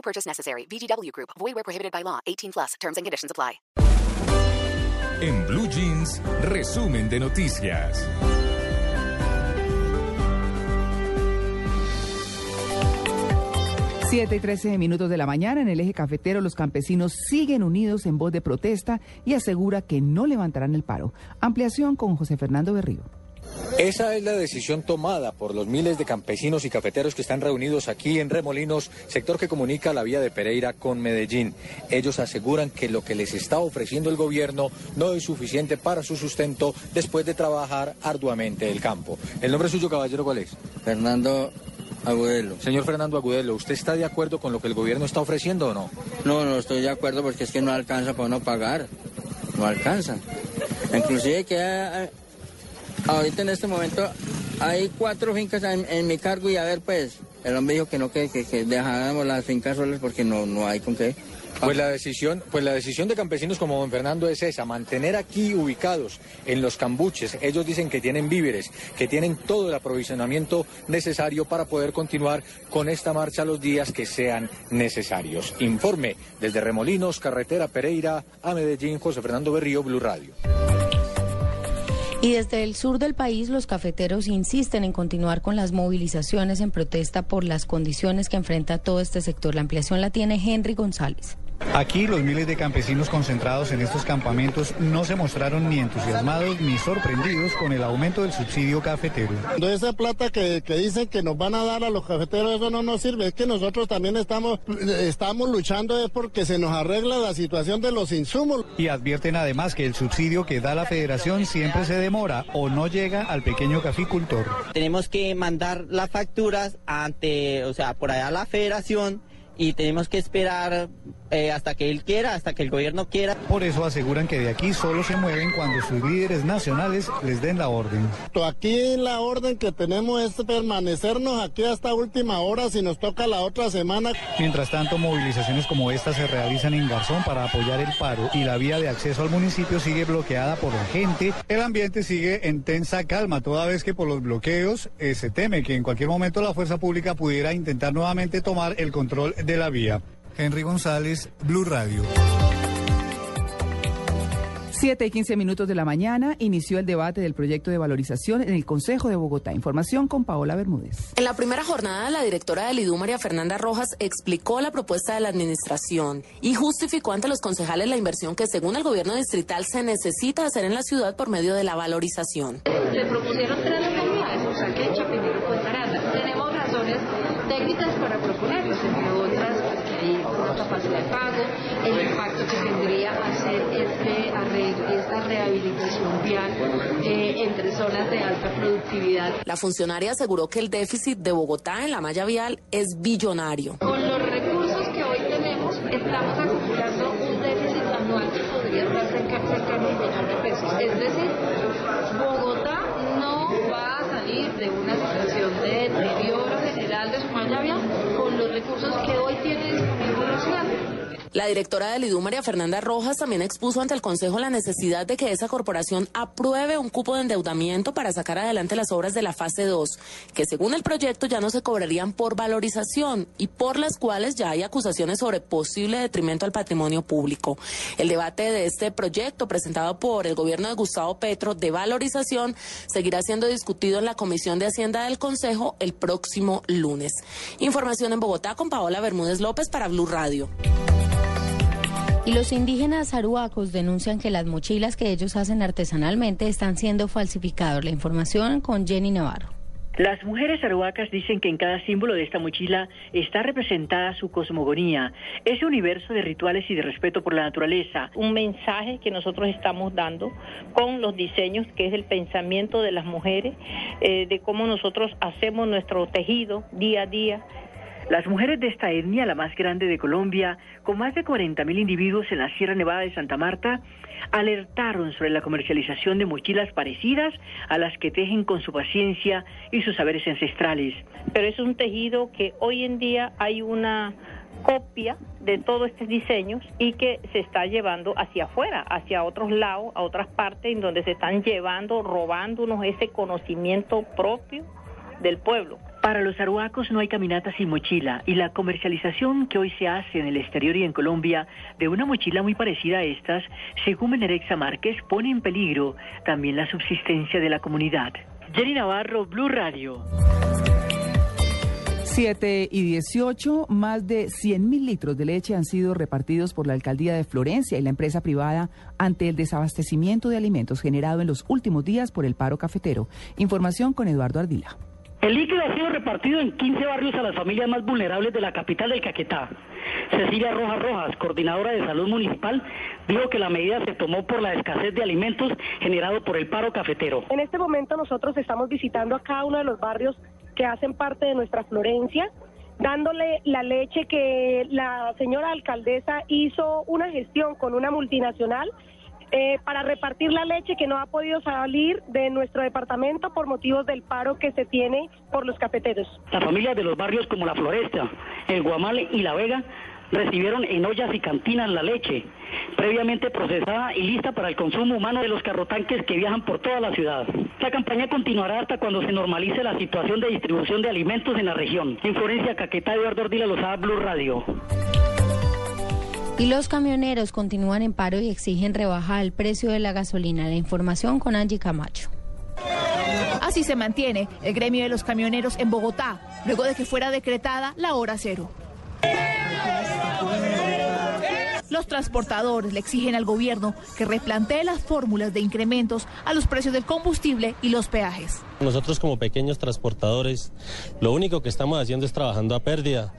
No purchase necessary. VGW Group. Void where prohibited by law. 18 plus. Terms and conditions apply. En Blue Jeans, resumen de noticias. Siete y 13 minutos de la mañana en el eje cafetero los campesinos siguen unidos en voz de protesta y asegura que no levantarán el paro. Ampliación con José Fernando Berrío. Esa es la decisión tomada por los miles de campesinos y cafeteros que están reunidos aquí en Remolinos, sector que comunica la vía de Pereira con Medellín. Ellos aseguran que lo que les está ofreciendo el gobierno no es suficiente para su sustento después de trabajar arduamente el campo. ¿El nombre suyo, caballero, cuál es? Fernando Agudelo. Señor Fernando Agudelo, ¿usted está de acuerdo con lo que el gobierno está ofreciendo o no? No, no estoy de acuerdo porque es que no alcanza para no pagar. No alcanza. Inclusive que ahorita en este momento hay cuatro fincas en, mi cargo y a ver pues, el hombre dijo que no, que dejáramos las fincas solas porque no, no hay con qué. Pues la decisión, pues la decisión de campesinos como don Fernando es esa, mantener aquí ubicados en los cambuches. Ellos dicen que tienen víveres, que tienen todo el aprovisionamiento necesario para poder continuar con esta marcha los días que sean necesarios. Informe desde Remolinos, Carretera Pereira a Medellín, José Fernando Berrío, Blue Radio. Y desde el sur del país, los cafeteros insisten en continuar con las movilizaciones en protesta por las condiciones que enfrenta todo este sector. La ampliación la tiene Henry González. Aquí los miles de campesinos concentrados en estos campamentos no se mostraron ni entusiasmados ni sorprendidos con el aumento del subsidio cafetero. Esa plata que, que dicen que nos van a dar a los cafeteros, eso no nos sirve. Es que nosotros también estamos, estamos luchando es porque se nos arregla la situación de los insumos. Y advierten además que el subsidio que da la federación siempre se demora o no llega al pequeño caficultor. Tenemos que mandar las facturas ante, o sea, por allá a la federación y tenemos que esperar eh, hasta que él quiera, hasta que el gobierno quiera. Por eso aseguran que de aquí solo se mueven cuando sus líderes nacionales les den la orden. Aquí la orden que tenemos es permanecernos aquí hasta última hora si nos toca la otra semana. Mientras tanto, movilizaciones como esta se realizan en Garzón para apoyar el paro y la vía de acceso al municipio sigue bloqueada por la gente. El ambiente sigue en tensa calma, toda vez que por los bloqueos eh, se teme que en cualquier momento la fuerza pública pudiera intentar nuevamente tomar el control de la vía. Henry González, Blue Radio. 7 y 15 minutos de la mañana inició el debate del proyecto de valorización en el Consejo de Bogotá. Información con Paola Bermúdez. En la primera jornada, la directora del IDU, María Fernanda Rojas, explicó la propuesta de la administración y justificó ante los concejales la inversión que, según el gobierno distrital, se necesita hacer en la ciudad por medio de la valorización. Le propusieron tres localidades, o sea que Chapinero. Tenemos razones técnicas para entre que capacidad de pago, el impacto que tendría hacer este arreglo, esta rehabilitación vial eh, entre zonas de alta productividad. La funcionaria aseguró que el déficit de Bogotá en la malla vial es billonario. Con los recursos que hoy tenemos, estamos acumulando un déficit anual que podría estar cerca, cercano a un millón de pesos. Es decir, Bogotá no va a salir de una situación de general de su malla vial con los recursos que hoy tiene disponible la ciudad. La directora del IDU, María Fernanda Rojas, también expuso ante el Consejo la necesidad de que esa corporación apruebe un cupo de endeudamiento para sacar adelante las obras de la fase 2, que según el proyecto ya no se cobrarían por valorización y por las cuales ya hay acusaciones sobre posible detrimento al patrimonio público. El debate de este proyecto presentado por el gobierno de Gustavo Petro de valorización seguirá siendo discutido en la Comisión de Hacienda del Consejo el próximo lunes. Información en Bogotá con Paola Bermúdez López para Blue Radio. Y los indígenas aruacos denuncian que las mochilas que ellos hacen artesanalmente están siendo falsificadas. La información con Jenny Navarro. Las mujeres aruacas dicen que en cada símbolo de esta mochila está representada su cosmogonía, ese universo de rituales y de respeto por la naturaleza. Un mensaje que nosotros estamos dando con los diseños, que es el pensamiento de las mujeres, eh, de cómo nosotros hacemos nuestro tejido día a día Las mujeres de esta etnia, la más grande de Colombia, con más de 40.000 individuos en la Sierra Nevada de Santa Marta, alertaron sobre la comercialización de mochilas parecidas a las que tejen con su paciencia y sus saberes ancestrales. Pero es un tejido que hoy en día hay una copia de todos estos diseños y que se está llevando hacia afuera, hacia otros lados, a otras partes en donde se están llevando, robándonos ese conocimiento propio del pueblo. Para los aruacos no hay caminata sin mochila y la comercialización que hoy se hace en el exterior y en Colombia de una mochila muy parecida a estas, según Menerexa Márquez, pone en peligro también la subsistencia de la comunidad. Jenny Navarro, Blue Radio. 7 y 18, más de 100 mil litros de leche han sido repartidos por la alcaldía de Florencia y la empresa privada ante el desabastecimiento de alimentos generado en los últimos días por el paro cafetero. Información con Eduardo Ardila. El líquido ha sido repartido en 15 barrios a las familias más vulnerables de la capital del Caquetá. Cecilia Rojas Rojas, coordinadora de salud municipal, dijo que la medida se tomó por la escasez de alimentos generado por el paro cafetero. En este momento nosotros estamos visitando a cada uno de los barrios que hacen parte de nuestra Florencia, dándole la leche que la señora alcaldesa hizo una gestión con una multinacional eh, para repartir la leche que no ha podido salir de nuestro departamento por motivos del paro que se tiene por los cafeteros. Las familias de los barrios como La Floresta, El Guamale y La Vega recibieron en ollas y cantinas la leche, previamente procesada y lista para el consumo humano de los carrotanques que viajan por toda la ciudad. La campaña continuará hasta cuando se normalice la situación de distribución de alimentos en la región. En Florencia, Caquetá, Eduardo Ordila, Lozada, Blue Radio. Y los camioneros continúan en paro y exigen rebaja del precio de la gasolina. La información con Angie Camacho. Así se mantiene el gremio de los camioneros en Bogotá, luego de que fuera decretada la hora cero. Los transportadores le exigen al gobierno que replantee las fórmulas de incrementos a los precios del combustible y los peajes. Nosotros como pequeños transportadores, lo único que estamos haciendo es trabajando a pérdida.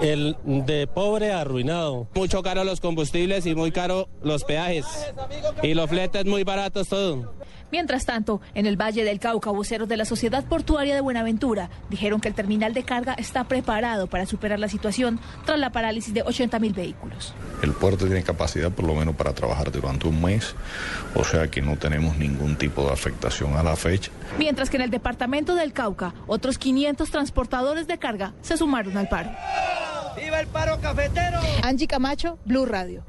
El de pobre arruinado. Mucho caro los combustibles y muy caro los peajes. Y los fletes muy baratos todo. Mientras tanto, en el Valle del Cauca, voceros de la Sociedad Portuaria de Buenaventura dijeron que el terminal de carga está preparado para superar la situación tras la parálisis de 80 mil vehículos. El puerto tiene capacidad por lo menos para trabajar durante un mes, o sea que no tenemos ningún tipo de afectación a la fecha. Mientras que en el departamento del Cauca, otros 500 transportadores de carga se sumaron al paro. ¡Viva el paro cafetero! Angie Camacho, Blue Radio.